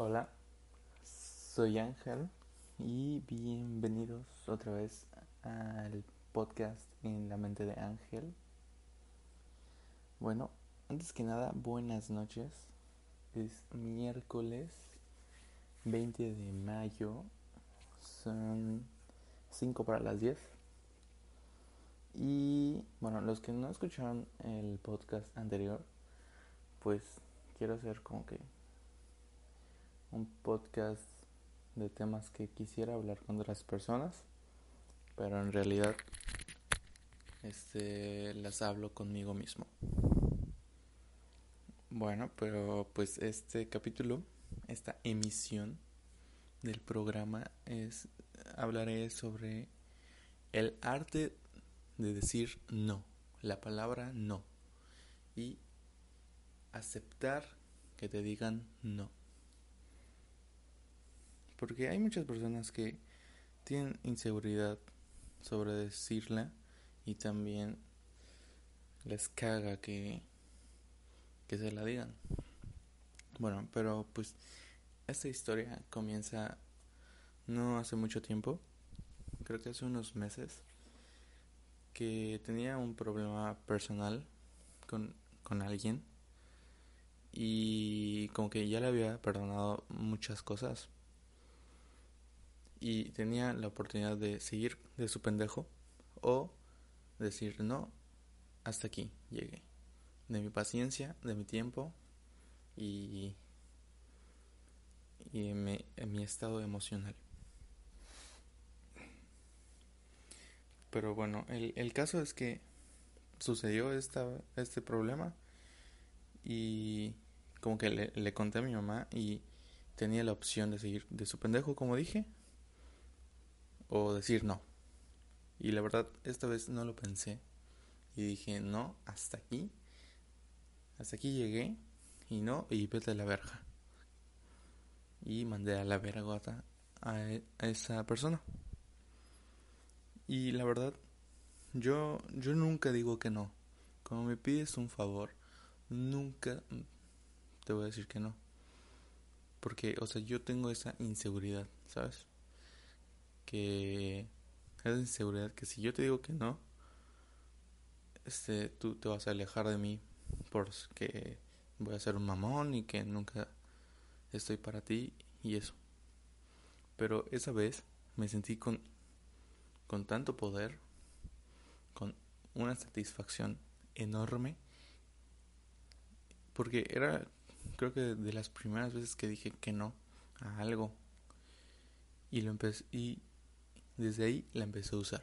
Hola, soy Ángel y bienvenidos otra vez al podcast en la mente de Ángel. Bueno, antes que nada, buenas noches. Es miércoles 20 de mayo, son 5 para las 10. Y bueno, los que no escucharon el podcast anterior, pues quiero hacer como que un podcast de temas que quisiera hablar con otras personas, pero en realidad este las hablo conmigo mismo. Bueno, pero pues este capítulo, esta emisión del programa es hablaré sobre el arte de decir no, la palabra no y aceptar que te digan no. Porque hay muchas personas que tienen inseguridad sobre decirla y también les caga que, que se la digan. Bueno, pero pues esta historia comienza no hace mucho tiempo, creo que hace unos meses, que tenía un problema personal con, con alguien y como que ya le había perdonado muchas cosas y tenía la oportunidad de seguir de su pendejo o decir no, hasta aquí llegué. De mi paciencia, de mi tiempo y, y en, mi, estado emocional. Pero bueno, el, el caso es que sucedió esta, este problema y como que le, le conté a mi mamá y tenía la opción de seguir de su pendejo, como dije, o decir no. Y la verdad, esta vez no lo pensé. Y dije, no, hasta aquí. Hasta aquí llegué. Y no, y vete a la verga. Y mandé a la vergota a, e, a esa persona. Y la verdad, yo, yo nunca digo que no. Como me pides un favor, nunca te voy a decir que no. Porque, o sea, yo tengo esa inseguridad, ¿sabes? Que es inseguridad que si yo te digo que no, este, tú te vas a alejar de mí porque voy a ser un mamón y que nunca estoy para ti y eso. Pero esa vez me sentí con, con tanto poder, con una satisfacción enorme, porque era, creo que de las primeras veces que dije que no a algo. Y lo empecé, y desde ahí la empecé a usar.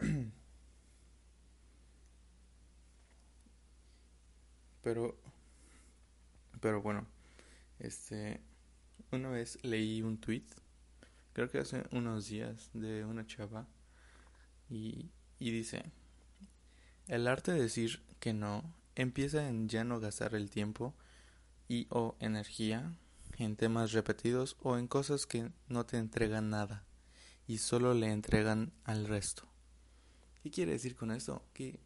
Pero, pero bueno, este, una vez leí un tweet, creo que hace unos días, de una chava, y, y dice, el arte de decir que no empieza en ya no gastar el tiempo y o energía en temas repetidos o en cosas que no te entregan nada y solo le entregan al resto. ¿Qué quiere decir con esto? Que,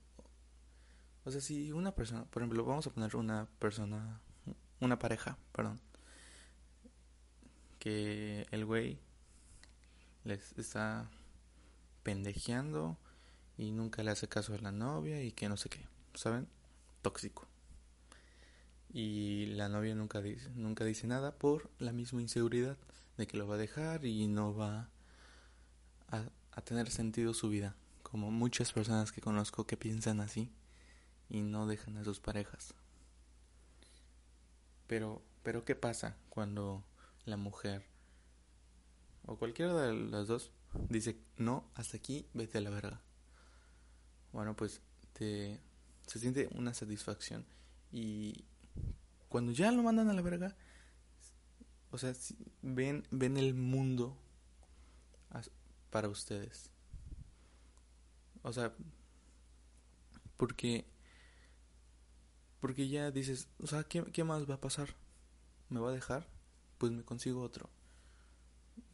o sea, si una persona, por ejemplo, vamos a poner una persona, una pareja, perdón, que el güey les está pendejeando y nunca le hace caso a la novia y que no sé qué, ¿saben? Tóxico y la novia nunca dice, nunca dice nada por la misma inseguridad de que lo va a dejar y no va a, a, tener sentido su vida, como muchas personas que conozco que piensan así y no dejan a sus parejas. Pero, pero ¿qué pasa cuando la mujer o cualquiera de las dos dice no, hasta aquí, vete a la verga? Bueno, pues te se siente una satisfacción y cuando ya lo mandan a la verga, o sea, ven, ven el mundo para ustedes. O sea, porque porque ya dices, o sea, ¿qué, ¿qué, más va a pasar? ¿Me va a dejar? Pues me consigo otro.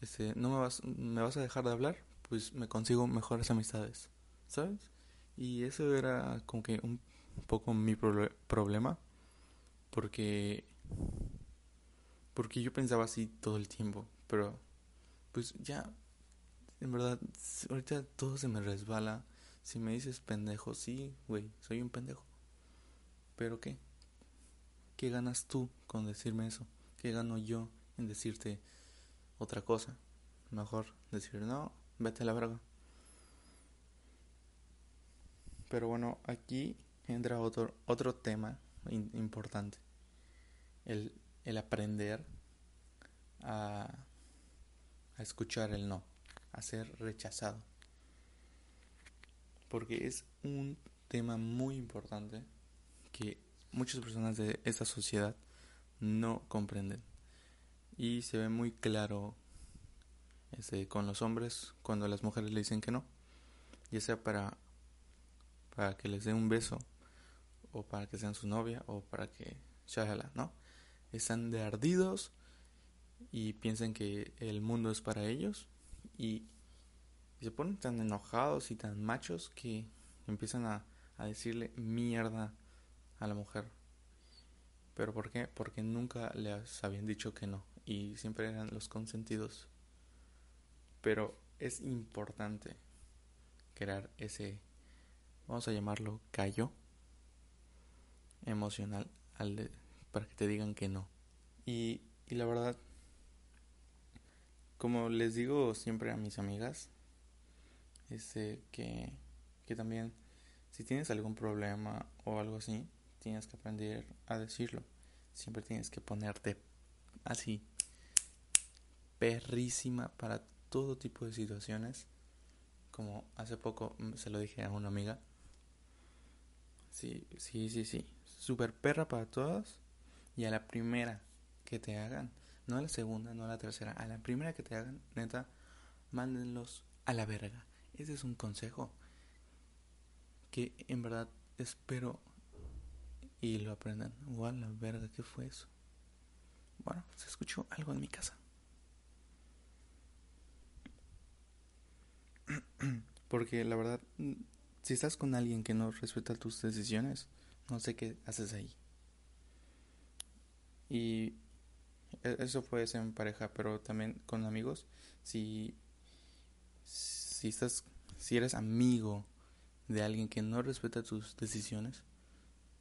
Este, ¿no me vas, me vas a dejar de hablar? Pues me consigo mejores amistades, ¿sabes? Y eso era como que un poco mi problema, porque porque yo pensaba así todo el tiempo, pero pues ya en verdad ahorita todo se me resbala. Si me dices pendejo, sí, güey, soy un pendejo. Pero ¿qué? ¿Qué ganas tú con decirme eso? ¿Qué gano yo en decirte otra cosa? Mejor decir, no, vete a la verga. Pero bueno, aquí entra otro, otro tema importante. El, el aprender a, escuchar el no, a ser rechazado. Porque es un tema muy importante que muchas personas de esta sociedad no comprenden. Y se ve muy claro este, con los hombres cuando las mujeres le dicen que no. Ya sea para, para que les dé un beso, o para que sean su novia, o para que... Shalala, ¿no? Están de ardidos y piensan que el mundo es para ellos y, se ponen tan enojados y tan machos que empiezan a, a decirle mierda a la mujer. ¿Pero por qué? Porque nunca les habían dicho que no y siempre eran los consentidos. Pero es importante crear ese, vamos a llamarlo callo emocional al para que te digan que no. Y, y la verdad, como les digo siempre a mis amigas, este, que, que también si tienes algún problema o algo así, tienes que aprender a decirlo. Siempre tienes que ponerte así, perrísima para todo tipo de situaciones. Como hace poco se lo dije a una amiga. Sí, sí, sí, sí. Super perra para todas. Y a la primera que te hagan, no a la segunda, no a la tercera, a la primera que te hagan, neta, mándenlos a la verga. Ese es un consejo que en verdad espero y lo aprendan. igual la verga, ¿qué fue eso? Bueno, se escuchó algo en mi casa. Porque la verdad, si estás con alguien que no respeta tus decisiones, no sé qué haces ahí. Y e-, eso puede ser en pareja, pero también con amigos. Si, si estás, si eres amigo de alguien que no respeta tus decisiones,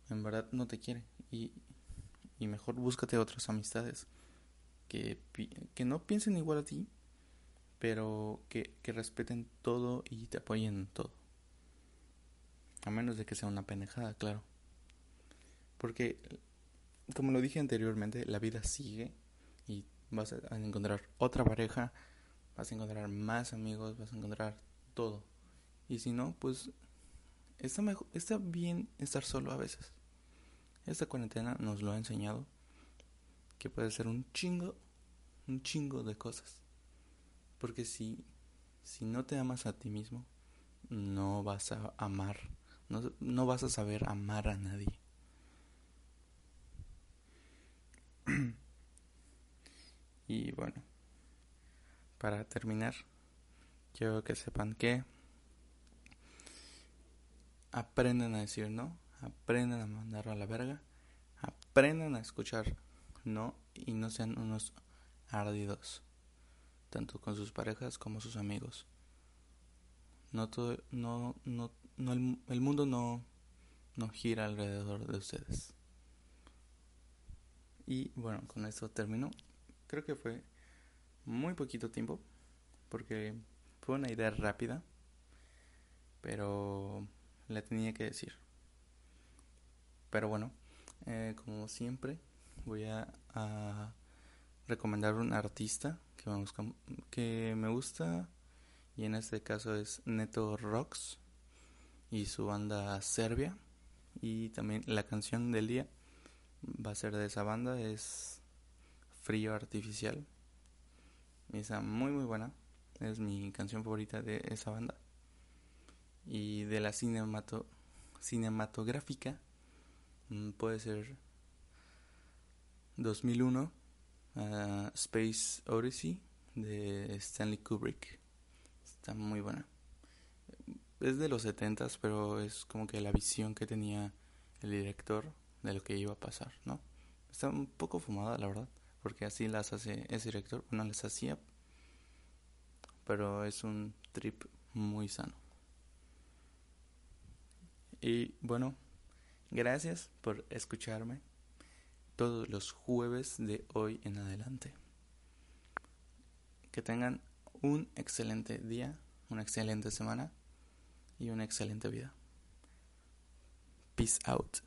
en verdad no te quiere. Y, y mejor búscate otras amistades que, que no piensen igual a ti, pero que, que respeten todo y te apoyen en todo. A menos de que sea una penejada, claro. Porque, como lo dije anteriormente, la vida sigue y vas a encontrar otra pareja, vas a encontrar más amigos, vas a encontrar todo. Y si no, pues está, mejor, está bien estar solo a veces. Esta cuarentena nos lo ha enseñado que puede ser un chingo, un chingo de cosas. Porque si, si no te amas a ti mismo, no vas a amar, no, no vas a saber amar a nadie. Y bueno, para terminar, quiero que sepan que aprendan a decir no aprendan a mandarlo a la verga, aprendan a escuchar no y no sean unos ardidos, tanto con sus parejas como sus amigos. No todo, no, no, no el, el mundo no, no gira alrededor de ustedes. Y bueno, con esto termino. Creo que fue muy poquito tiempo, porque fue una idea rápida, pero la tenía que decir. Pero bueno, eh, como siempre, voy a, recomendar un artista que me, que me gusta y en este caso es Neto Rocks y su banda Serbia Y también la canción del día va a ser de esa banda, es Frío Artificial. Esa muy muy buena, es mi canción favorita de esa banda. Y de la cinemato cinematográfica mm, puede ser 2001 uh, Space Odyssey de Stanley Kubrick. Está muy buena. Es de los 70 pero es como que la visión que tenía el director de lo que iba a pasar, ¿no? Está un poco fumada, la verdad, porque así las hace ese director. Bueno, las hacía, pero es un trip muy sano. Y bueno, gracias por escucharme todos los jueves de hoy en adelante. Que tengan un excelente día, una excelente semana y una excelente vida. Peace out.